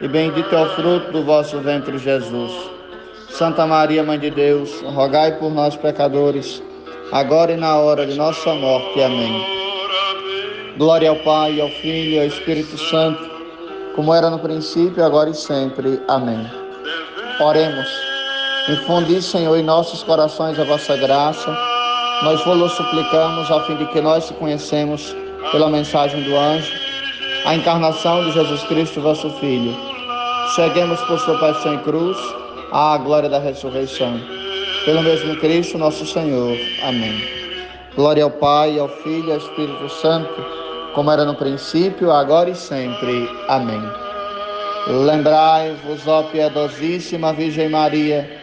e bendito é o fruto do vosso ventre, Jesus. Santa Maria, Mãe de Deus, rogai por nós, pecadores, agora e na hora de nossa morte. Amém. Glória ao Pai, ao Filho e ao Espírito Santo, como era no princípio, agora e sempre. Amém. Oremos. Infundi, Senhor, em nossos corações a vossa graça. Nós vos suplicamos, a fim de que nós se conhecemos pela mensagem do anjo a encarnação de Jesus Cristo, vosso Filho. Cheguemos por sua paixão e cruz à glória da ressurreição. Pelo mesmo Cristo, nosso Senhor. Amém. Glória ao Pai, ao Filho e ao Espírito Santo, como era no princípio, agora e sempre. Amém. Lembrai-vos, ó piedosíssima Virgem Maria,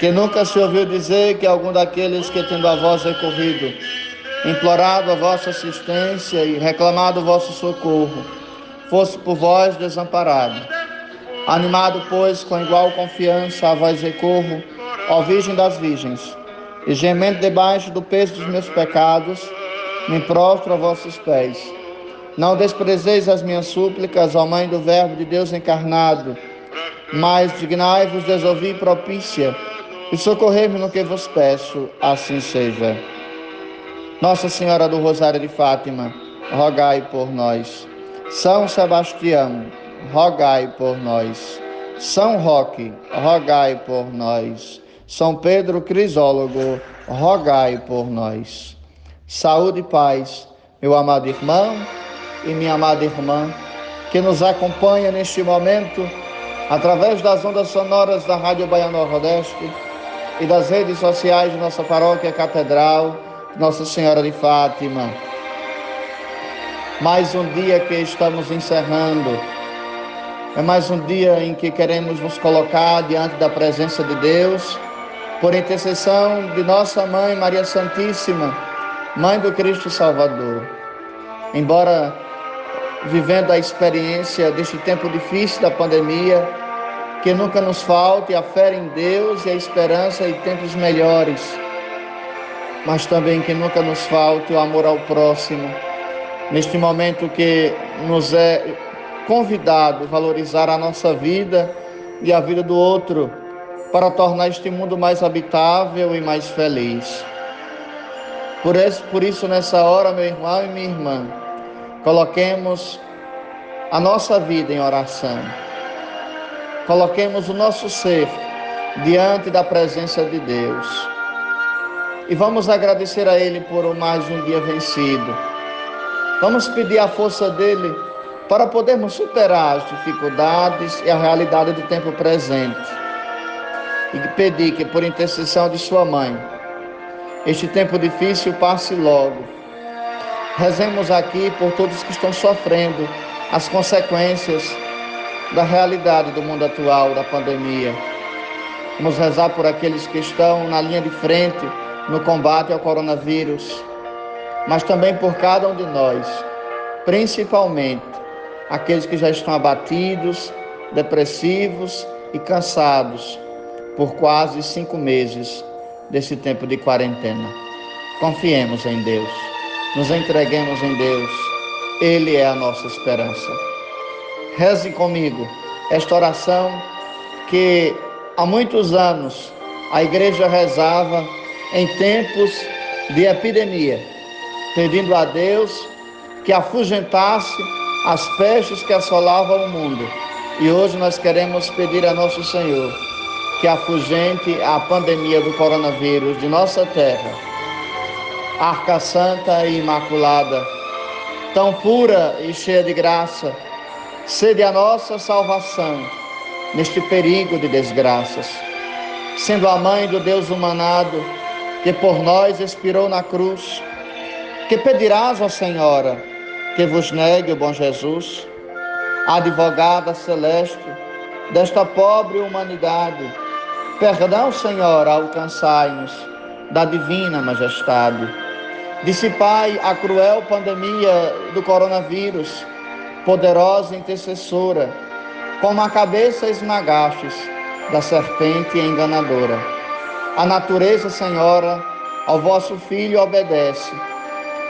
que nunca se ouviu dizer que algum daqueles que tendo a vós recorrido implorado a vossa assistência e reclamado o vosso socorro, fosse por vós desamparado. Animado, pois, com igual confiança a vós recorro, ó Virgem das Virgens, e gemendo debaixo do peso dos meus pecados, me prostro a vossos pés. Não desprezeis as minhas súplicas, ó Mãe do Verbo de Deus encarnado, mas dignai-vos de ouvir propícia e socorrer-me no que vos peço, assim seja. Nossa Senhora do Rosário de Fátima, rogai por nós. São Sebastião, rogai por nós. São Roque, rogai por nós. São Pedro Crisólogo, rogai por nós. Saúde e paz, meu amado irmão e minha amada irmã, que nos acompanha neste momento através das ondas sonoras da Rádio Baiano Nordeste e das redes sociais de nossa paróquia Catedral nossa Senhora de Fátima. Mais um dia que estamos encerrando. É mais um dia em que queremos nos colocar diante da presença de Deus, por intercessão de nossa mãe Maria Santíssima, mãe do Cristo Salvador. Embora vivendo a experiência deste tempo difícil da pandemia, que nunca nos falte a fé em Deus e a esperança em tempos melhores mas também que nunca nos falte o amor ao próximo. Neste momento que nos é convidado valorizar a nossa vida e a vida do outro, para tornar este mundo mais habitável e mais feliz. Por isso, por isso, nessa hora, meu irmão e minha irmã, coloquemos a nossa vida em oração. Coloquemos o nosso ser diante da presença de Deus e vamos agradecer a Ele por mais um dia vencido. Vamos pedir a força dele para podermos superar as dificuldades e a realidade do tempo presente. E pedir que, por intercessão de Sua mãe, este tempo difícil passe logo. Rezemos aqui por todos que estão sofrendo as consequências da realidade do mundo atual, da pandemia. Vamos rezar por aqueles que estão na linha de frente no combate ao coronavírus, mas também por cada um de nós, principalmente aqueles que já estão abatidos, depressivos e cansados por quase cinco meses desse tempo de quarentena. Confiemos em Deus, nos entreguemos em Deus, Ele é a nossa esperança. Reze comigo esta oração que há muitos anos a igreja rezava em tempos de epidemia, pedindo a Deus que afugentasse as pestes que assolavam o mundo E hoje nós queremos pedir a nosso Senhor que afugente a pandemia do coronavírus de nossa terra. Arca Santa e Imaculada, tão pura e cheia de graça, sede a nossa salvação neste perigo de desgraças. Sendo a mãe do Deus humanado, que por nós expirou na cruz, que pedirás, ó Senhora, que vos negue o bom Jesus, advogada celeste desta pobre humanidade, perdão, Senhora, alcançai-nos da divina majestade. Dissipai a cruel pandemia do coronavírus, poderosa intercessora, como a cabeça esmagastes da serpente enganadora. A natureza, Senhora, ao vosso Filho obedece,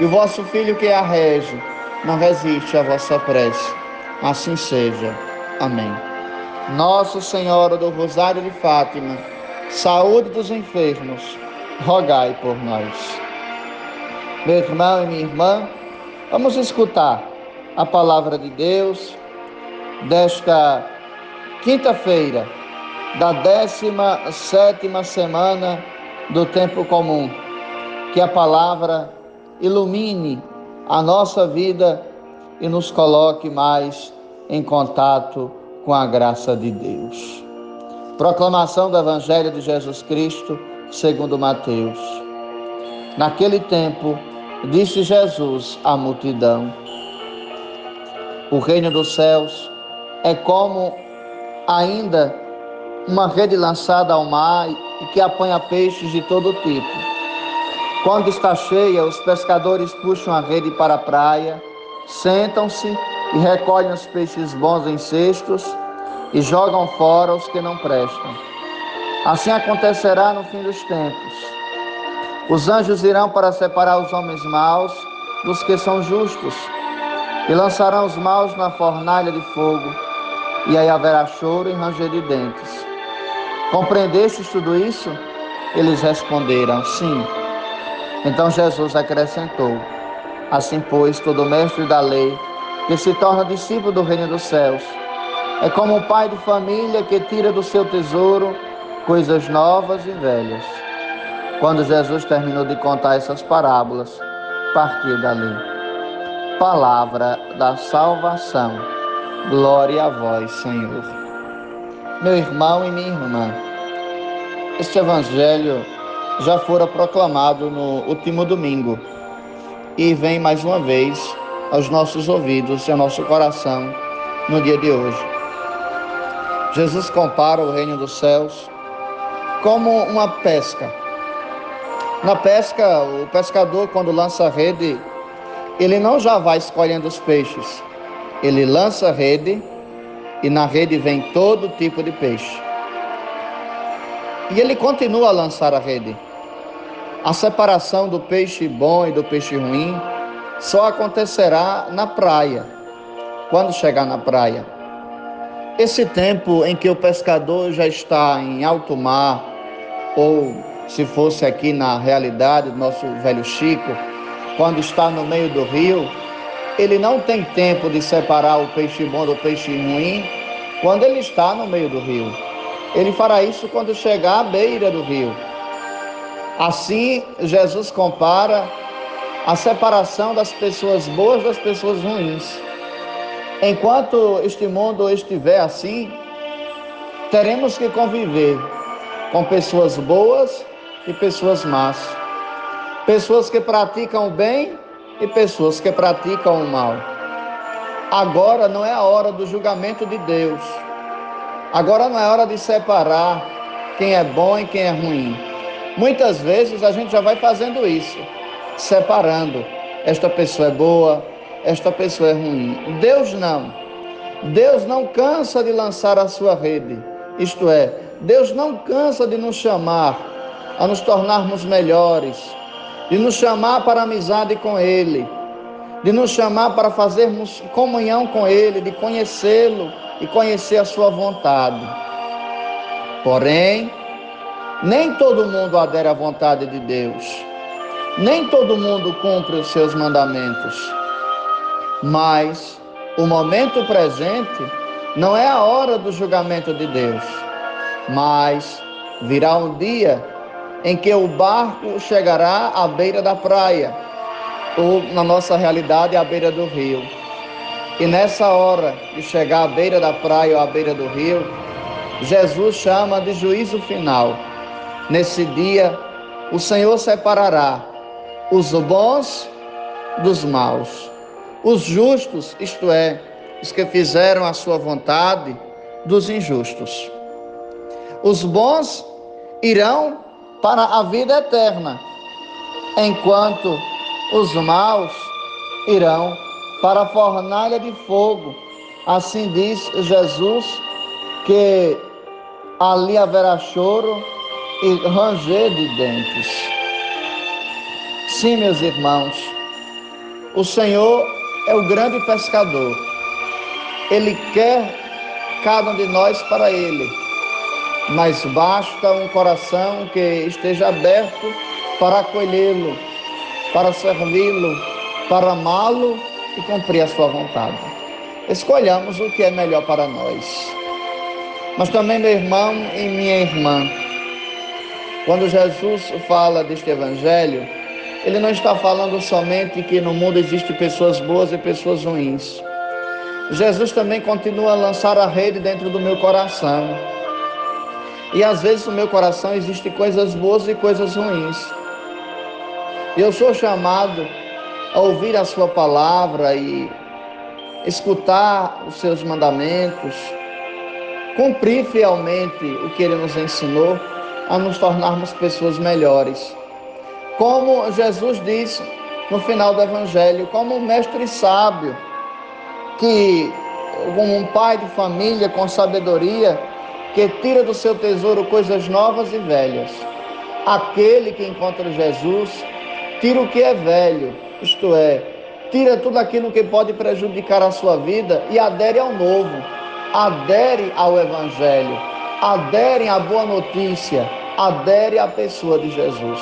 e o vosso Filho que a rege não resiste à vossa prece. Assim seja. Amém. Nossa Senhora do Rosário de Fátima, saúde dos enfermos, rogai por nós. Meu irmão e minha irmã, vamos escutar a palavra de Deus desta quinta-feira da 17 semana do tempo comum. Que a palavra ilumine a nossa vida e nos coloque mais em contato com a graça de Deus. Proclamação do Evangelho de Jesus Cristo, segundo Mateus. Naquele tempo, disse Jesus à multidão: O reino dos céus é como ainda uma rede lançada ao mar e que apanha peixes de todo tipo. Quando está cheia, os pescadores puxam a rede para a praia, sentam-se e recolhem os peixes bons em cestos e jogam fora os que não prestam. Assim acontecerá no fim dos tempos. Os anjos irão para separar os homens maus dos que são justos e lançarão os maus na fornalha de fogo, e aí haverá choro e ranger de dentes. Compreendestes tudo isso? Eles responderam: Sim. Então Jesus acrescentou: Assim, pois, todo mestre da lei que se torna discípulo do reino dos céus é como um pai de família que tira do seu tesouro coisas novas e velhas. Quando Jesus terminou de contar essas parábolas, partiu dali. Palavra da salvação. Glória a vós, Senhor meu irmão e minha irmã. Este evangelho já fora proclamado no último domingo e vem mais uma vez aos nossos ouvidos e ao nosso coração no dia de hoje. Jesus compara o reino dos céus como uma pesca. Na pesca, o pescador, quando lança a rede, ele não já vai escolhendo os peixes, ele lança a rede e na rede vem todo tipo de peixe. E ele continua a lançar a rede. A separação do peixe bom e do peixe ruim só acontecerá na praia, quando chegar na praia. Esse tempo em que o pescador já está em alto mar, ou se fosse aqui na realidade nosso velho Chico, quando está no meio do rio, ele não tem tempo de separar o peixe bom do peixe ruim quando ele está no meio do rio. Ele fará isso quando chegar à beira do rio. Assim, Jesus compara a separação das pessoas boas das pessoas ruins. Enquanto este mundo estiver assim, teremos que conviver com pessoas boas e pessoas más. Pessoas que praticam o bem e pessoas que praticam o mal. Agora não é a hora do julgamento de Deus. Agora não é hora de separar quem é bom e quem é ruim. Muitas vezes a gente já vai fazendo isso, separando. Esta pessoa é boa, esta pessoa é ruim. Deus não. Deus não cansa de lançar a sua rede. Isto é, Deus não cansa de nos chamar a nos tornarmos melhores, de nos chamar para amizade com Ele, de nos chamar para fazermos comunhão com Ele, de conhecê-lo e conhecer a Sua vontade. Porém, nem todo mundo adere à vontade de Deus, nem todo mundo cumpre os seus mandamentos, mas o momento presente Não é a hora do julgamento de Deus, mas virá um dia em que o barco chegará à beira da praia, ou na nossa realidade, à beira do rio. E nessa hora de chegar à beira da praia ou à beira do rio, Jesus chama de juízo final. Nesse dia, o Senhor separará os bons dos maus, os justos, isto é, os que fizeram a sua vontade, dos injustos. Os bons irão para a vida eterna, enquanto os maus irão para a fornalha de fogo. Assim diz Jesus que ali haverá choro e ranger de dentes. Sim, meus irmãos, o Senhor é o grande pescador. Ele quer cada um de nós para Ele, mas basta um coração que esteja aberto para acolhê-lo, para servi-lo, para amá-lo e cumprir a sua vontade. Escolhamos o que é melhor para nós. Mas também, meu irmão e minha irmã, quando Jesus fala deste evangelho, ele não está falando somente que no mundo existem pessoas boas e pessoas ruins. Jesus também continua a lançar a rede dentro do meu coração. E às vezes no meu coração existem coisas boas e coisas ruins. Eu sou chamado a ouvir a sua palavra e escutar os seus mandamentos, cumprir fielmente o que ele nos ensinou, a nos tornarmos pessoas melhores. Como Jesus disse no final do Evangelho, como um mestre sábio, que, como um pai de família com sabedoria, que tira do seu tesouro coisas novas e velhas. Aquele que encontra Jesus, tira o que é velho isto é, tira tudo aquilo que pode prejudicar a sua vida e adere ao novo, adere ao Evangelho, adere à boa notícia, adere à pessoa de Jesus.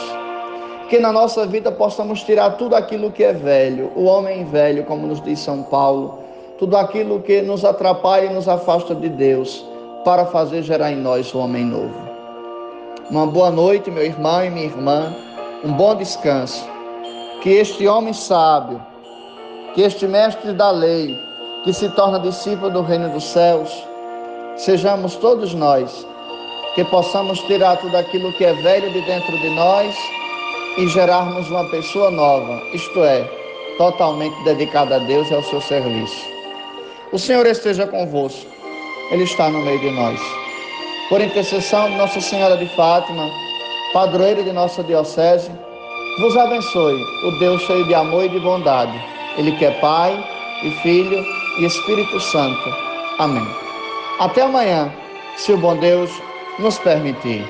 Que na nossa vida possamos tirar tudo aquilo que é velho, o homem velho, como nos diz São Paulo, tudo aquilo que nos atrapalha e nos afasta de Deus, para fazer gerar em nós o homem novo. Uma boa noite, meu irmão e minha irmã, um bom descanso que este homem sábio, que este mestre da lei, que se torna discípulo do reino dos céus, sejamos todos nós, que possamos tirar tudo aquilo que é velho de dentro de nós e gerarmos uma pessoa nova, isto é, totalmente dedicada a Deus e ao seu serviço. O Senhor esteja convosco, Ele está no meio de nós. Por intercessão de Nossa Senhora de Fátima, padroeira de nossa Diocese, vos abençoe o Deus cheio de amor e de bondade. Ele que é Pai e Filho e Espírito Santo. Amém. Até amanhã, se o bom Deus nos permitir.